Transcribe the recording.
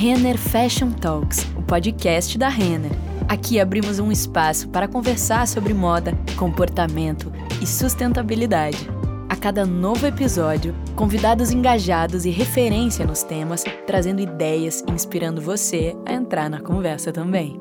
Renner Fashion Talks, o podcast da Renner. Aqui abrimos um espaço para conversar sobre moda, comportamento e sustentabilidade. A cada novo episódio, convidados engajados e referência nos temas, trazendo ideias e inspirando você a entrar na conversa também.